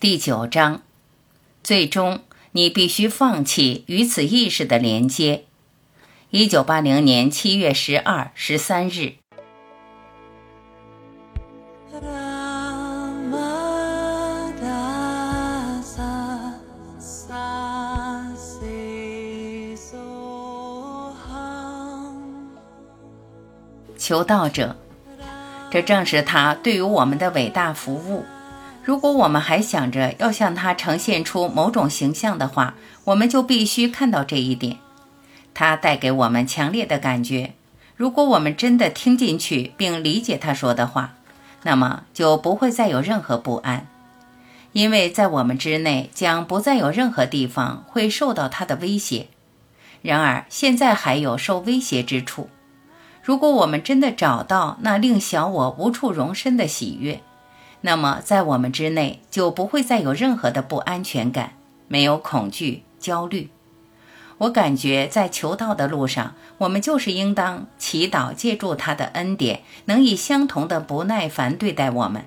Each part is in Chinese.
第九章，最终你必须放弃与此意识的连接。一九八零年七月十二、十三日。求道者，这正是他对于我们的伟大服务。如果我们还想着要向他呈现出某种形象的话，我们就必须看到这一点。他带给我们强烈的感觉。如果我们真的听进去并理解他说的话，那么就不会再有任何不安，因为在我们之内将不再有任何地方会受到他的威胁。然而，现在还有受威胁之处。如果我们真的找到那令小我无处容身的喜悦，那么，在我们之内就不会再有任何的不安全感，没有恐惧、焦虑。我感觉在求道的路上，我们就是应当祈祷，借助他的恩典，能以相同的不耐烦对待我们，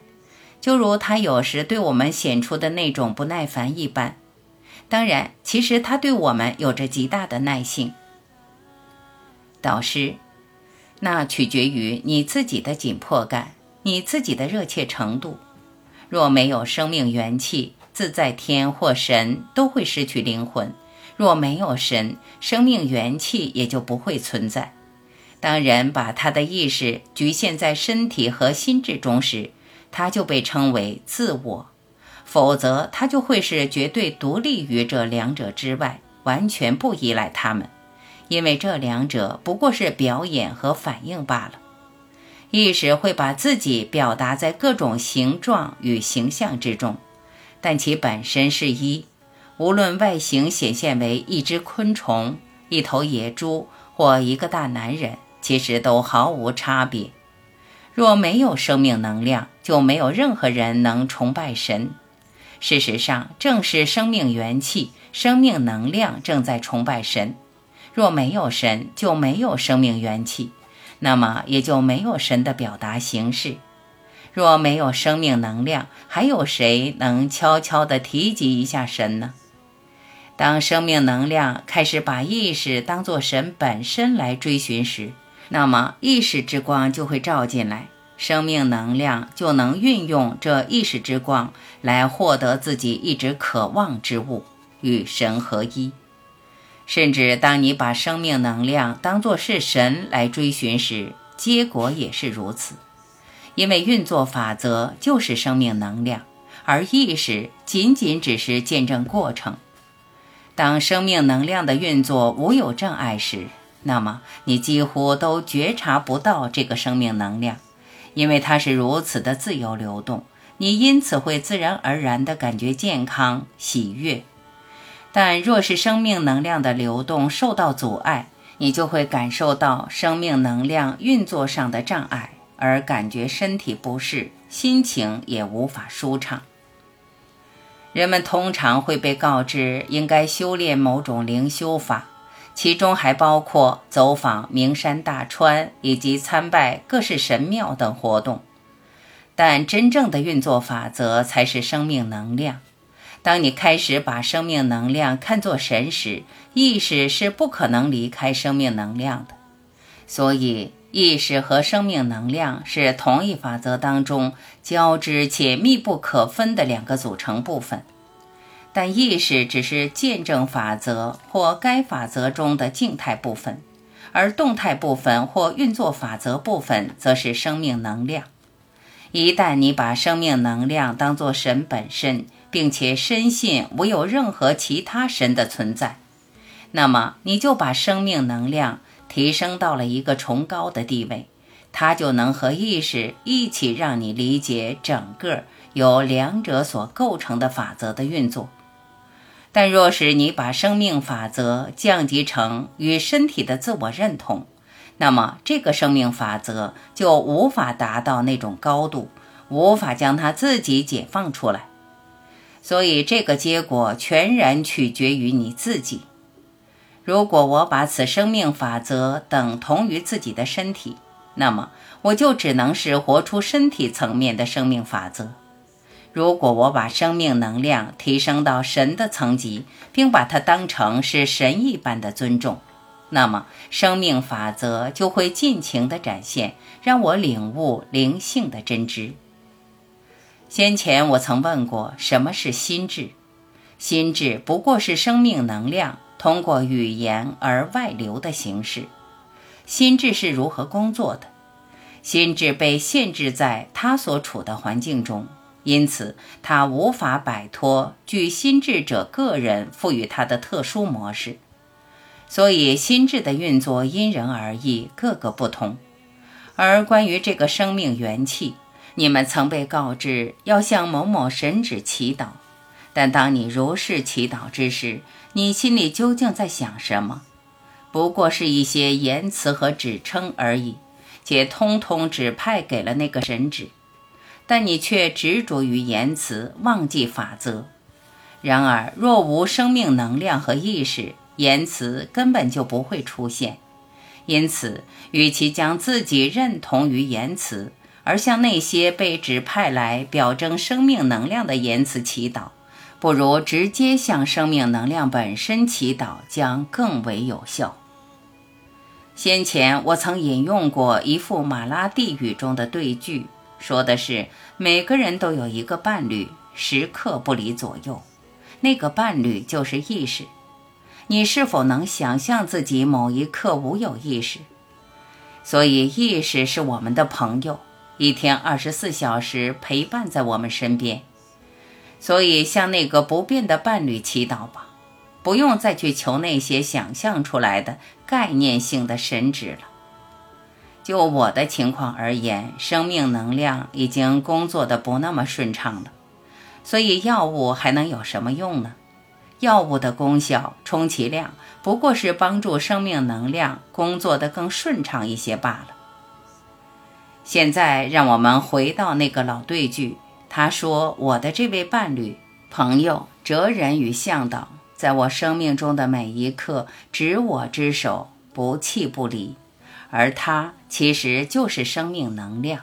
就如他有时对我们显出的那种不耐烦一般。当然，其实他对我们有着极大的耐性。导师，那取决于你自己的紧迫感。你自己的热切程度，若没有生命元气，自在天或神都会失去灵魂；若没有神，生命元气也就不会存在。当人把他的意识局限在身体和心智中时，他就被称为自我；否则，他就会是绝对独立于这两者之外，完全不依赖他们，因为这两者不过是表演和反应罢了。意识会把自己表达在各种形状与形象之中，但其本身是一。无论外形显现为一只昆虫、一头野猪或一个大男人，其实都毫无差别。若没有生命能量，就没有任何人能崇拜神。事实上，正是生命元气、生命能量正在崇拜神。若没有神，就没有生命元气。那么也就没有神的表达形式。若没有生命能量，还有谁能悄悄地提及一下神呢？当生命能量开始把意识当作神本身来追寻时，那么意识之光就会照进来，生命能量就能运用这意识之光来获得自己一直渴望之物，与神合一。甚至当你把生命能量当作是神来追寻时，结果也是如此。因为运作法则就是生命能量，而意识仅仅只是见证过程。当生命能量的运作无有障碍时，那么你几乎都觉察不到这个生命能量，因为它是如此的自由流动。你因此会自然而然地感觉健康、喜悦。但若是生命能量的流动受到阻碍，你就会感受到生命能量运作上的障碍，而感觉身体不适，心情也无法舒畅。人们通常会被告知应该修炼某种灵修法，其中还包括走访名山大川以及参拜各式神庙等活动。但真正的运作法则才是生命能量。当你开始把生命能量看作神时，意识是不可能离开生命能量的。所以，意识和生命能量是同一法则当中交织且密不可分的两个组成部分。但意识只是见证法则或该法则中的静态部分，而动态部分或运作法则部分则是生命能量。一旦你把生命能量当作神本身，并且深信无有任何其他神的存在，那么你就把生命能量提升到了一个崇高的地位，它就能和意识一起让你理解整个由两者所构成的法则的运作。但若是你把生命法则降级成与身体的自我认同，那么这个生命法则就无法达到那种高度，无法将它自己解放出来。所以，这个结果全然取决于你自己。如果我把此生命法则等同于自己的身体，那么我就只能是活出身体层面的生命法则。如果我把生命能量提升到神的层级，并把它当成是神一般的尊重，那么生命法则就会尽情地展现，让我领悟灵性的真知。先前我曾问过，什么是心智？心智不过是生命能量通过语言而外流的形式。心智是如何工作的？心智被限制在它所处的环境中。因此，他无法摆脱据心智者个人赋予他的特殊模式，所以心智的运作因人而异，各个不同。而关于这个生命元气，你们曾被告知要向某某神旨祈祷，但当你如是祈祷之时，你心里究竟在想什么？不过是一些言辞和指称而已，且通通指派给了那个神旨。但你却执着于言辞，忘记法则。然而，若无生命能量和意识，言辞根本就不会出现。因此，与其将自己认同于言辞，而向那些被指派来表征生命能量的言辞祈祷，不如直接向生命能量本身祈祷，将更为有效。先前我曾引用过一副马拉地语中的对句。说的是每个人都有一个伴侣，时刻不离左右。那个伴侣就是意识。你是否能想象自己某一刻无有意识？所以意识是我们的朋友，一天二十四小时陪伴在我们身边。所以向那个不变的伴侣祈祷吧，不用再去求那些想象出来的概念性的神旨了。就我的情况而言，生命能量已经工作的不那么顺畅了，所以药物还能有什么用呢？药物的功效充其量不过是帮助生命能量工作的更顺畅一些罢了。现在让我们回到那个老对句，他说：“我的这位伴侣、朋友、哲人与向导，在我生命中的每一刻，执我之手，不弃不离。”而它其实就是生命能量。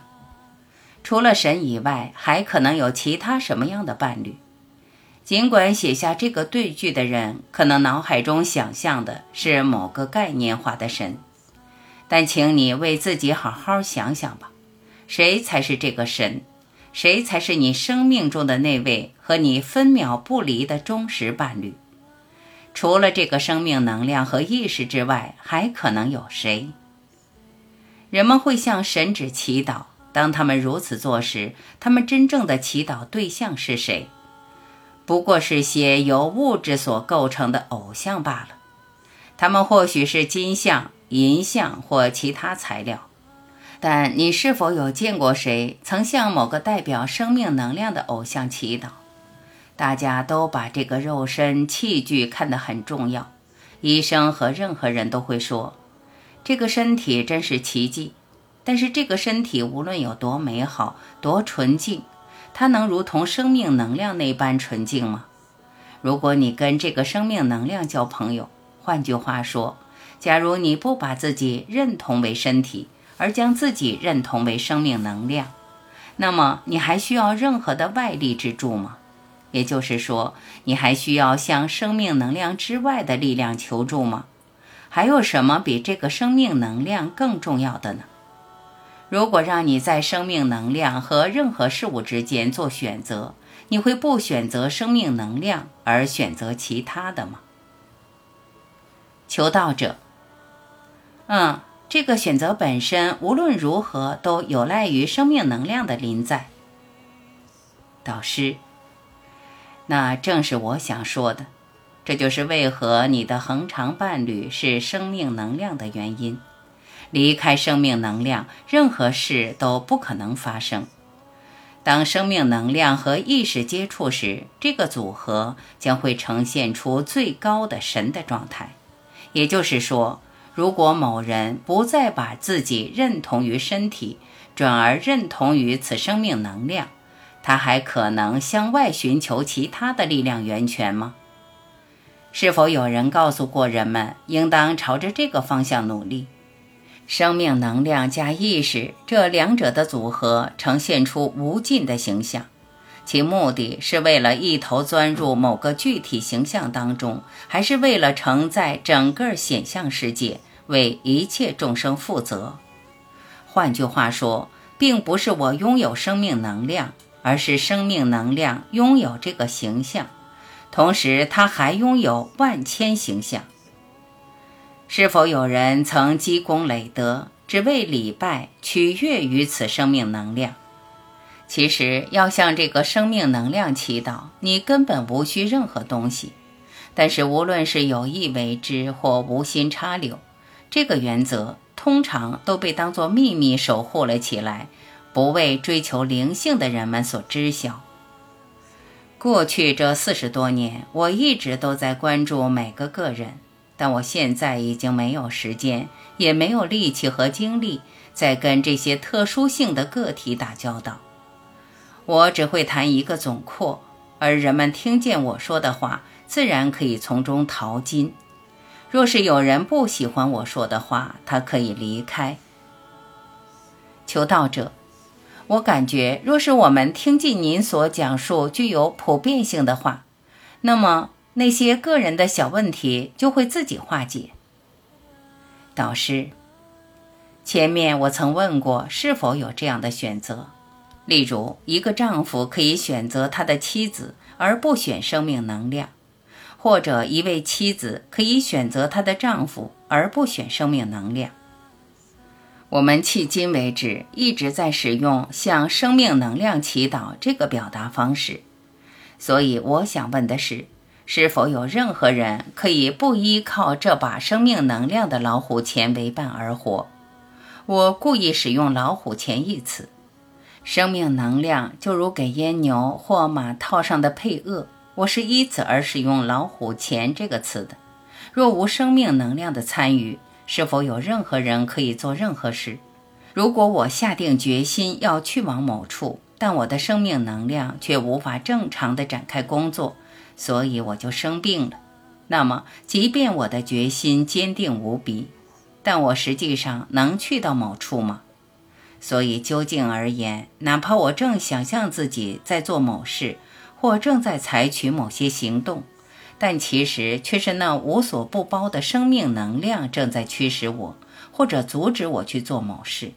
除了神以外，还可能有其他什么样的伴侣？尽管写下这个对句的人可能脑海中想象的是某个概念化的神，但请你为自己好好想想吧：谁才是这个神？谁才是你生命中的那位和你分秒不离的忠实伴侣？除了这个生命能量和意识之外，还可能有谁？人们会向神旨祈祷。当他们如此做时，他们真正的祈祷对象是谁？不过是些由物质所构成的偶像罢了。他们或许是金像、银像或其他材料。但你是否有见过谁曾向某个代表生命能量的偶像祈祷？大家都把这个肉身器具看得很重要。医生和任何人都会说。这个身体真是奇迹，但是这个身体无论有多美好、多纯净，它能如同生命能量那般纯净吗？如果你跟这个生命能量交朋友，换句话说，假如你不把自己认同为身体，而将自己认同为生命能量，那么你还需要任何的外力之助吗？也就是说，你还需要向生命能量之外的力量求助吗？还有什么比这个生命能量更重要的呢？如果让你在生命能量和任何事物之间做选择，你会不选择生命能量而选择其他的吗？求道者，嗯，这个选择本身无论如何都有赖于生命能量的临在。导师，那正是我想说的。这就是为何你的恒常伴侣是生命能量的原因。离开生命能量，任何事都不可能发生。当生命能量和意识接触时，这个组合将会呈现出最高的神的状态。也就是说，如果某人不再把自己认同于身体，转而认同于此生命能量，他还可能向外寻求其他的力量源泉吗？是否有人告诉过人们，应当朝着这个方向努力？生命能量加意识这两者的组合，呈现出无尽的形象，其目的是为了一头钻入某个具体形象当中，还是为了承载整个显象世界，为一切众生负责？换句话说，并不是我拥有生命能量，而是生命能量拥有这个形象，同时它还拥有万千形象。是否有人曾积功累德，只为礼拜取悦于此生命能量？其实要向这个生命能量祈祷，你根本无需任何东西。但是无论是有意为之或无心插柳，这个原则通常都被当作秘密守护了起来，不为追求灵性的人们所知晓。过去这四十多年，我一直都在关注每个个人，但我现在已经没有时间，也没有力气和精力再跟这些特殊性的个体打交道。我只会谈一个总括，而人们听见我说的话，自然可以从中淘金。若是有人不喜欢我说的话，他可以离开。求道者，我感觉，若是我们听进您所讲述具有普遍性的话，那么那些个人的小问题就会自己化解。导师，前面我曾问过，是否有这样的选择？例如，一个丈夫可以选择他的妻子而不选生命能量，或者一位妻子可以选择她的丈夫而不选生命能量。我们迄今为止一直在使用向生命能量祈祷这个表达方式，所以我想问的是，是否有任何人可以不依靠这把生命能量的老虎钳为伴而活？我故意使用“老虎钳”一词。生命能量就如给阉牛或马套上的配轭，我是依此而使用“老虎钳”这个词的。若无生命能量的参与，是否有任何人可以做任何事？如果我下定决心要去往某处，但我的生命能量却无法正常的展开工作，所以我就生病了。那么，即便我的决心坚定无比，但我实际上能去到某处吗？所以，究竟而言，哪怕我正想象自己在做某事，或正在采取某些行动，但其实却是那无所不包的生命能量正在驱使我，或者阻止我去做某事。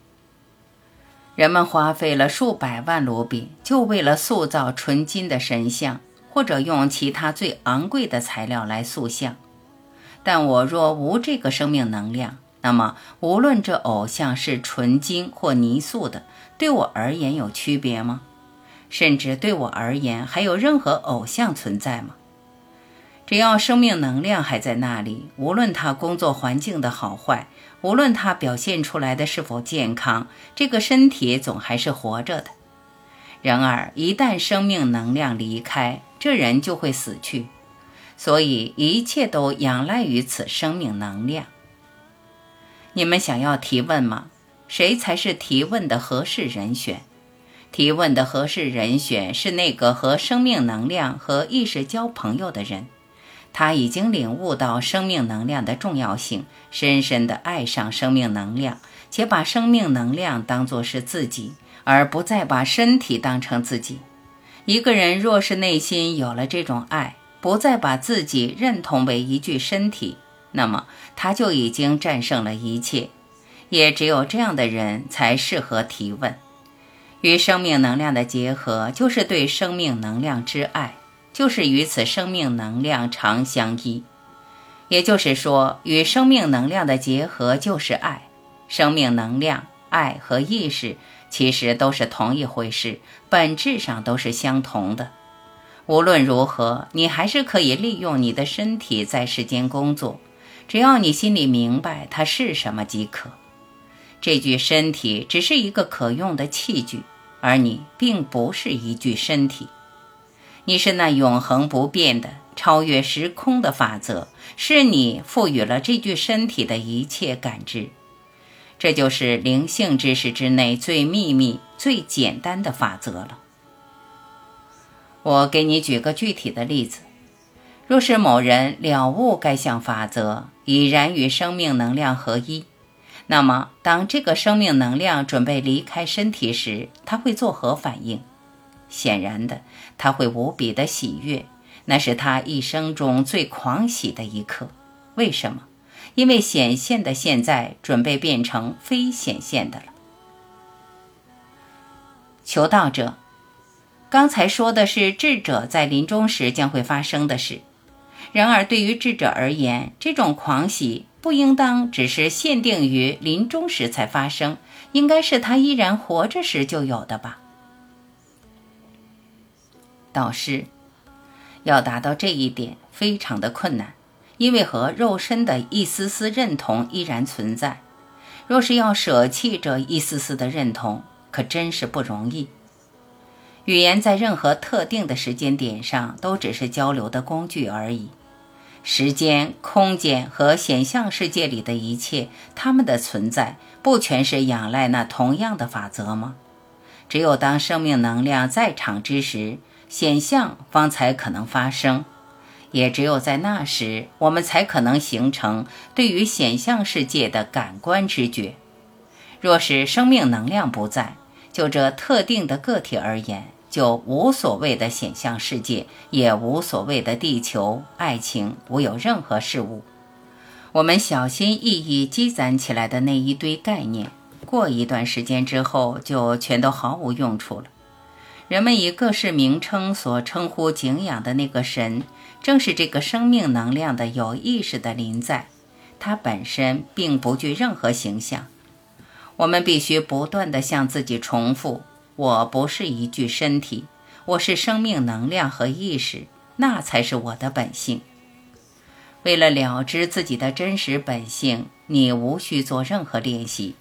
人们花费了数百万卢比，就为了塑造纯金的神像，或者用其他最昂贵的材料来塑像。但我若无这个生命能量，那么，无论这偶像是纯金或泥塑的，对我而言有区别吗？甚至对我而言，还有任何偶像存在吗？只要生命能量还在那里，无论他工作环境的好坏，无论他表现出来的是否健康，这个身体总还是活着的。然而，一旦生命能量离开，这人就会死去。所以，一切都仰赖于此生命能量。你们想要提问吗？谁才是提问的合适人选？提问的合适人选是那个和生命能量和意识交朋友的人。他已经领悟到生命能量的重要性，深深地爱上生命能量，且把生命能量当作是自己，而不再把身体当成自己。一个人若是内心有了这种爱，不再把自己认同为一具身体。那么他就已经战胜了一切，也只有这样的人才适合提问。与生命能量的结合，就是对生命能量之爱，就是与此生命能量常相依。也就是说，与生命能量的结合就是爱。生命能量、爱和意识其实都是同一回事，本质上都是相同的。无论如何，你还是可以利用你的身体在世间工作。只要你心里明白它是什么即可，这具身体只是一个可用的器具，而你并不是一具身体。你是那永恒不变的、超越时空的法则，是你赋予了这具身体的一切感知。这就是灵性知识之内最秘密、最简单的法则了。我给你举个具体的例子。若是某人了悟该项法则，已然与生命能量合一，那么当这个生命能量准备离开身体时，他会作何反应？显然的，他会无比的喜悦，那是他一生中最狂喜的一刻。为什么？因为显现的现在准备变成非显现的了。求道者，刚才说的是智者在临终时将会发生的事。然而，对于智者而言，这种狂喜不应当只是限定于临终时才发生，应该是他依然活着时就有的吧？导师，要达到这一点非常的困难，因为和肉身的一丝丝认同依然存在。若是要舍弃这一丝丝的认同，可真是不容易。语言在任何特定的时间点上都只是交流的工具而已。时间、空间和显象世界里的一切，它们的存在不全是仰赖那同样的法则吗？只有当生命能量在场之时，显象方才可能发生；也只有在那时，我们才可能形成对于显象世界的感官知觉。若是生命能量不在，就这特定的个体而言，就无所谓的显象世界，也无所谓的地球、爱情，无有任何事物。我们小心翼翼积攒起来的那一堆概念，过一段时间之后，就全都毫无用处了。人们以各式名称所称呼敬仰的那个神，正是这个生命能量的有意识的临在，它本身并不具任何形象。我们必须不断地向自己重复：“我不是一具身体，我是生命能量和意识，那才是我的本性。”为了了知自己的真实本性，你无需做任何练习，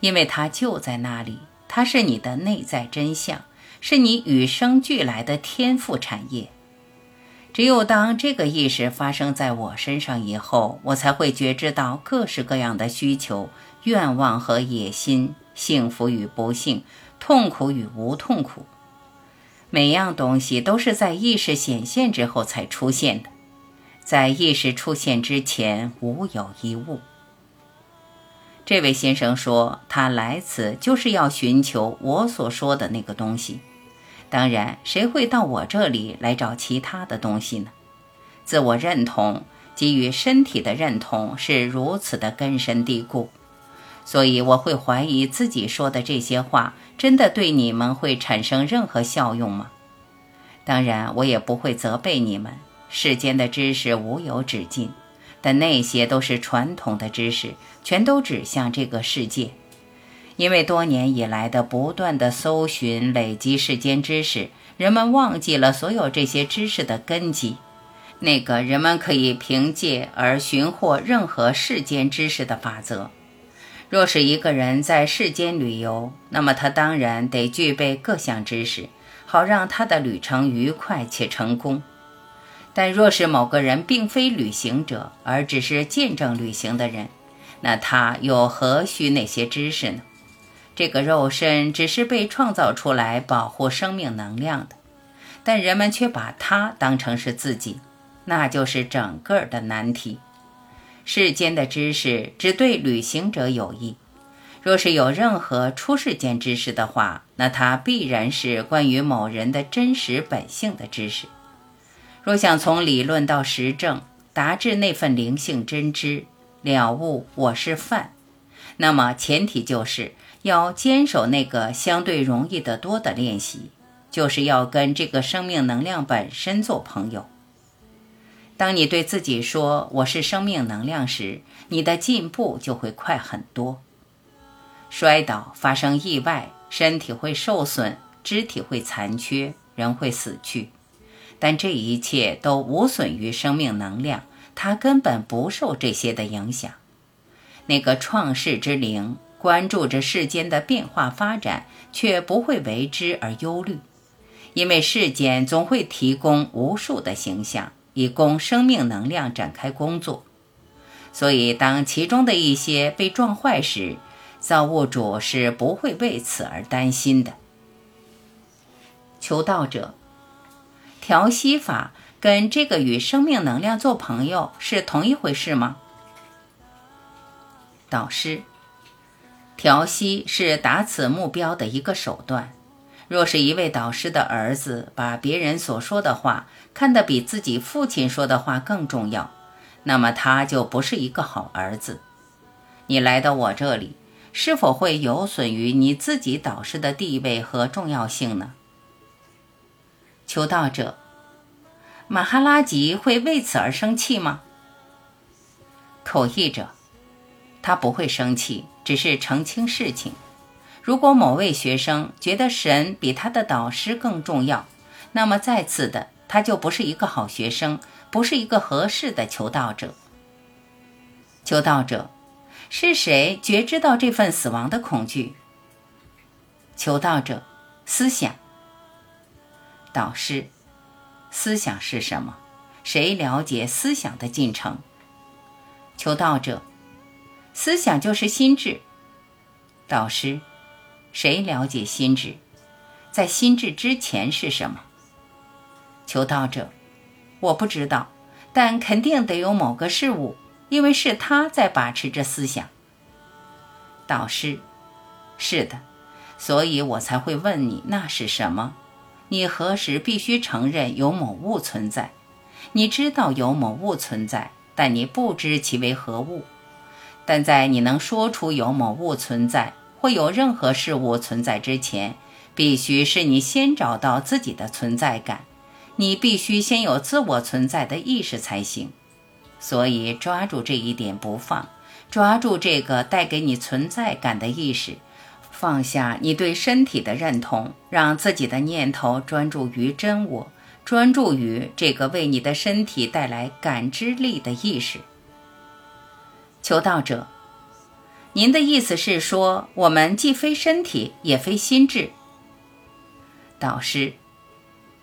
因为它就在那里。它是你的内在真相，是你与生俱来的天赋产业。只有当这个意识发生在我身上以后，我才会觉知到各式各样的需求。愿望和野心，幸福与不幸，痛苦与无痛苦，每样东西都是在意识显现之后才出现的，在意识出现之前，无有一物。这位先生说，他来此就是要寻求我所说的那个东西。当然，谁会到我这里来找其他的东西呢？自我认同基于身体的认同是如此的根深蒂固。所以我会怀疑自己说的这些话真的对你们会产生任何效用吗？当然，我也不会责备你们。世间的知识无有止境，但那些都是传统的知识，全都指向这个世界。因为多年以来的不断的搜寻、累积世间知识，人们忘记了所有这些知识的根基，那个人们可以凭借而寻获任何世间知识的法则。若是一个人在世间旅游，那么他当然得具备各项知识，好让他的旅程愉快且成功。但若是某个人并非旅行者，而只是见证旅行的人，那他又何须那些知识呢？这个肉身只是被创造出来保护生命能量的，但人们却把它当成是自己，那就是整个的难题。世间的知识只对旅行者有益。若是有任何出世间知识的话，那它必然是关于某人的真实本性的知识。若想从理论到实证，达至那份灵性真知，了悟我是犯，那么前提就是要坚守那个相对容易得多的练习，就是要跟这个生命能量本身做朋友。当你对自己说“我是生命能量”时，你的进步就会快很多。摔倒、发生意外，身体会受损，肢体会残缺，人会死去，但这一切都无损于生命能量，它根本不受这些的影响。那个创世之灵关注着世间的变化发展，却不会为之而忧虑，因为世间总会提供无数的形象。以供生命能量展开工作，所以当其中的一些被撞坏时，造物主是不会为此而担心的。求道者，调息法跟这个与生命能量做朋友是同一回事吗？导师，调息是达此目标的一个手段。若是一位导师的儿子把别人所说的话看得比自己父亲说的话更重要，那么他就不是一个好儿子。你来到我这里，是否会有损于你自己导师的地位和重要性呢？求道者，马哈拉吉会为此而生气吗？口译者，他不会生气，只是澄清事情。如果某位学生觉得神比他的导师更重要，那么再次的，他就不是一个好学生，不是一个合适的求道者。求道者，是谁觉知到这份死亡的恐惧？求道者，思想。导师，思想是什么？谁了解思想的进程？求道者，思想就是心智。导师。谁了解心智？在心智之前是什么？求道者，我不知道，但肯定得有某个事物，因为是他在把持着思想。导师，是的，所以我才会问你那是什么？你何时必须承认有某物存在？你知道有某物存在，但你不知其为何物。但在你能说出有某物存在。会有任何事物存在之前，必须是你先找到自己的存在感，你必须先有自我存在的意识才行。所以抓住这一点不放，抓住这个带给你存在感的意识，放下你对身体的认同，让自己的念头专注于真我，专注于这个为你的身体带来感知力的意识。求道者。您的意思是说，我们既非身体，也非心智。导师，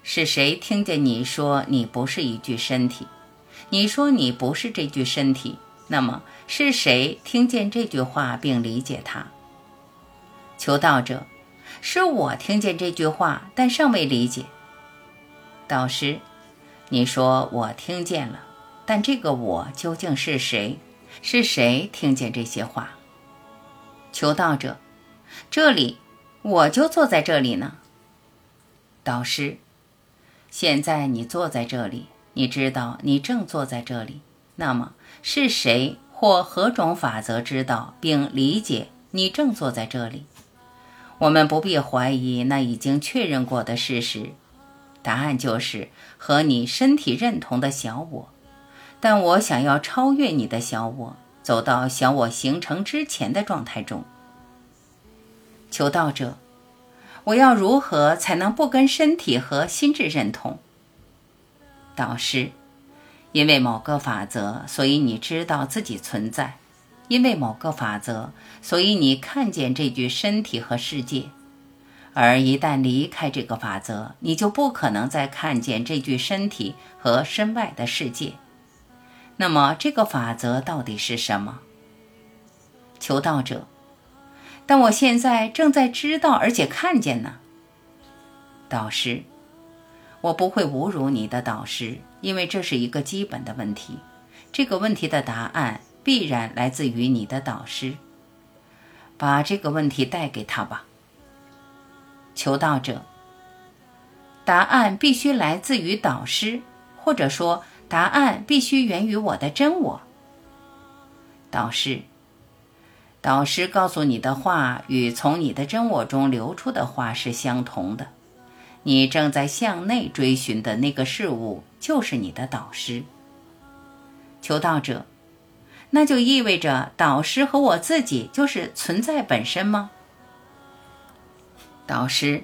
是谁听见你说你不是一具身体？你说你不是这具身体，那么是谁听见这句话并理解它？求道者，是我听见这句话，但尚未理解。导师，你说我听见了，但这个我究竟是谁？是谁听见这些话？求道者，这里我就坐在这里呢。导师，现在你坐在这里，你知道你正坐在这里。那么是谁或何种法则知道并理解你正坐在这里？我们不必怀疑那已经确认过的事实。答案就是和你身体认同的小我。但我想要超越你的小我。走到小我形成之前的状态中，求道者，我要如何才能不跟身体和心智认同？导师，因为某个法则，所以你知道自己存在；因为某个法则，所以你看见这具身体和世界。而一旦离开这个法则，你就不可能再看见这具身体和身外的世界。那么这个法则到底是什么？求道者，但我现在正在知道而且看见呢。导师，我不会侮辱你的导师，因为这是一个基本的问题。这个问题的答案必然来自于你的导师。把这个问题带给他吧。求道者，答案必须来自于导师，或者说。答案必须源于我的真我。导师，导师告诉你的话与从你的真我中流出的话是相同的。你正在向内追寻的那个事物就是你的导师。求道者，那就意味着导师和我自己就是存在本身吗？导师，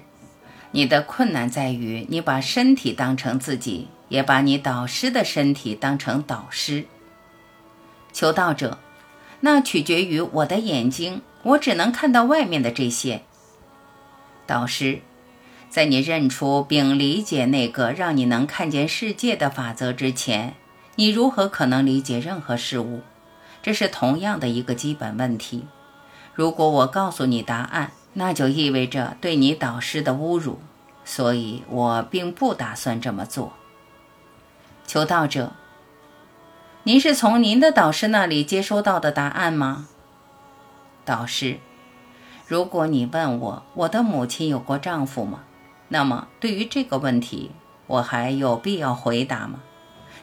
你的困难在于你把身体当成自己。也把你导师的身体当成导师，求道者，那取决于我的眼睛，我只能看到外面的这些。导师，在你认出并理解那个让你能看见世界的法则之前，你如何可能理解任何事物？这是同样的一个基本问题。如果我告诉你答案，那就意味着对你导师的侮辱，所以我并不打算这么做。求道者，您是从您的导师那里接收到的答案吗？导师，如果你问我，我的母亲有过丈夫吗？那么，对于这个问题，我还有必要回答吗？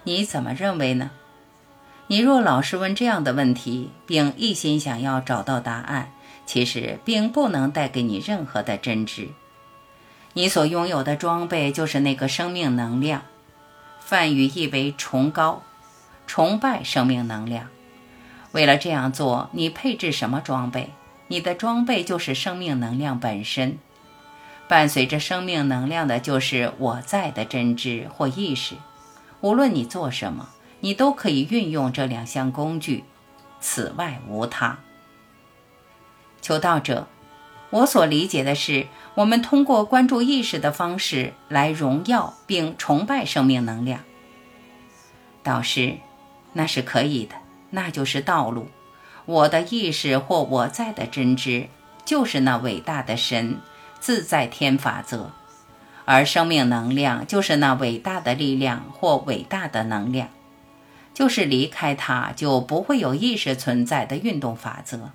你怎么认为呢？你若老是问这样的问题，并一心想要找到答案，其实并不能带给你任何的真知。你所拥有的装备就是那个生命能量，梵语意为崇高、崇拜生命能量。为了这样做，你配置什么装备？你的装备就是生命能量本身。伴随着生命能量的就是我在的真知或意识。无论你做什么。你都可以运用这两项工具，此外无他。求道者，我所理解的是，我们通过关注意识的方式来荣耀并崇拜生命能量。导师，那是可以的，那就是道路。我的意识或我在的真知，就是那伟大的神自在天法则，而生命能量就是那伟大的力量或伟大的能量。就是离开它，就不会有意识存在的运动法则。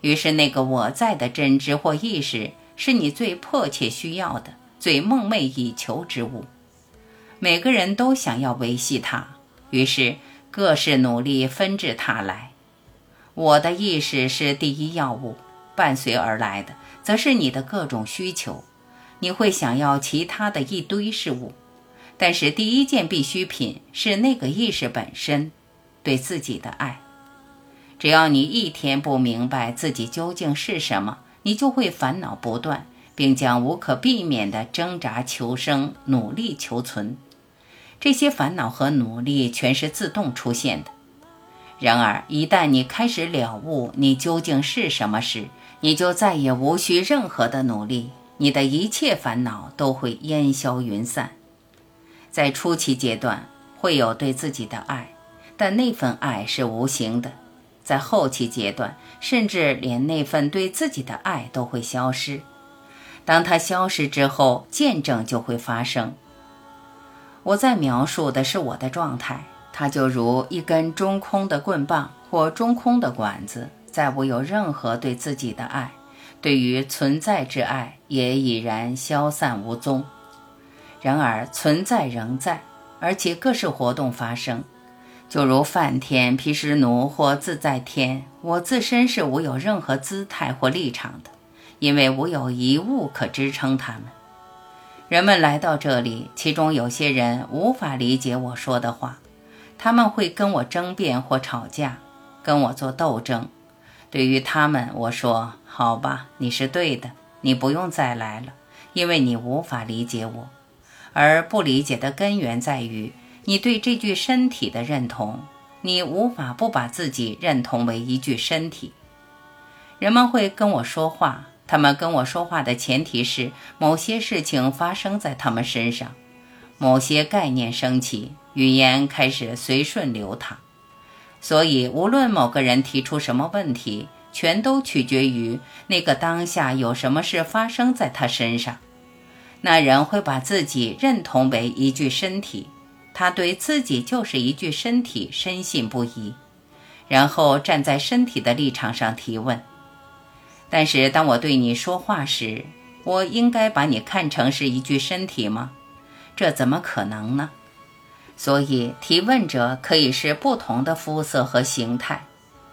于是，那个我在的真知或意识，是你最迫切需要的、最梦寐以求之物。每个人都想要维系它，于是各式努力纷至沓来。我的意识是第一要务，伴随而来的，则是你的各种需求。你会想要其他的一堆事物。但是第一件必需品是那个意识本身，对自己的爱。只要你一天不明白自己究竟是什么，你就会烦恼不断，并将无可避免地挣扎求生、努力求存。这些烦恼和努力全是自动出现的。然而，一旦你开始了悟你究竟是什么时，你就再也无需任何的努力，你的一切烦恼都会烟消云散。在初期阶段会有对自己的爱，但那份爱是无形的；在后期阶段，甚至连那份对自己的爱都会消失。当它消失之后，见证就会发生。我在描述的是我的状态，它就如一根中空的棍棒或中空的管子，再无有任何对自己的爱，对于存在之爱也已然消散无踪。然而存在仍在，而且各式活动发生，就如梵天、毗湿奴或自在天。我自身是无有任何姿态或立场的，因为无有一物可支撑他们。人们来到这里，其中有些人无法理解我说的话，他们会跟我争辩或吵架，跟我做斗争。对于他们，我说：“好吧，你是对的，你不用再来了，因为你无法理解我。”而不理解的根源在于你对这具身体的认同，你无法不把自己认同为一具身体。人们会跟我说话，他们跟我说话的前提是某些事情发生在他们身上，某些概念升起，语言开始随顺流淌。所以，无论某个人提出什么问题，全都取决于那个当下有什么事发生在他身上。那人会把自己认同为一具身体，他对自己就是一具身体深信不疑，然后站在身体的立场上提问。但是当我对你说话时，我应该把你看成是一具身体吗？这怎么可能呢？所以提问者可以是不同的肤色和形态，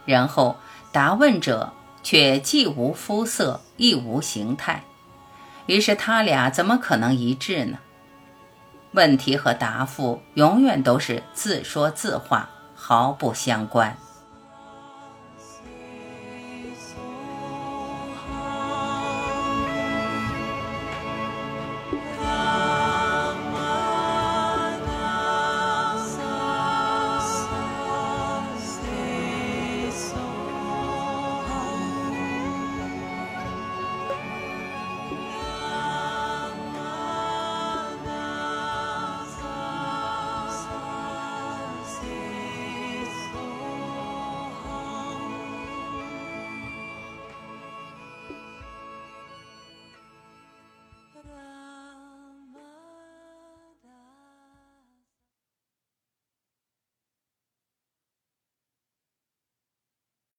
然后答问者却既无肤色亦无形态。于是他俩怎么可能一致呢？问题和答复永远都是自说自话，毫不相关。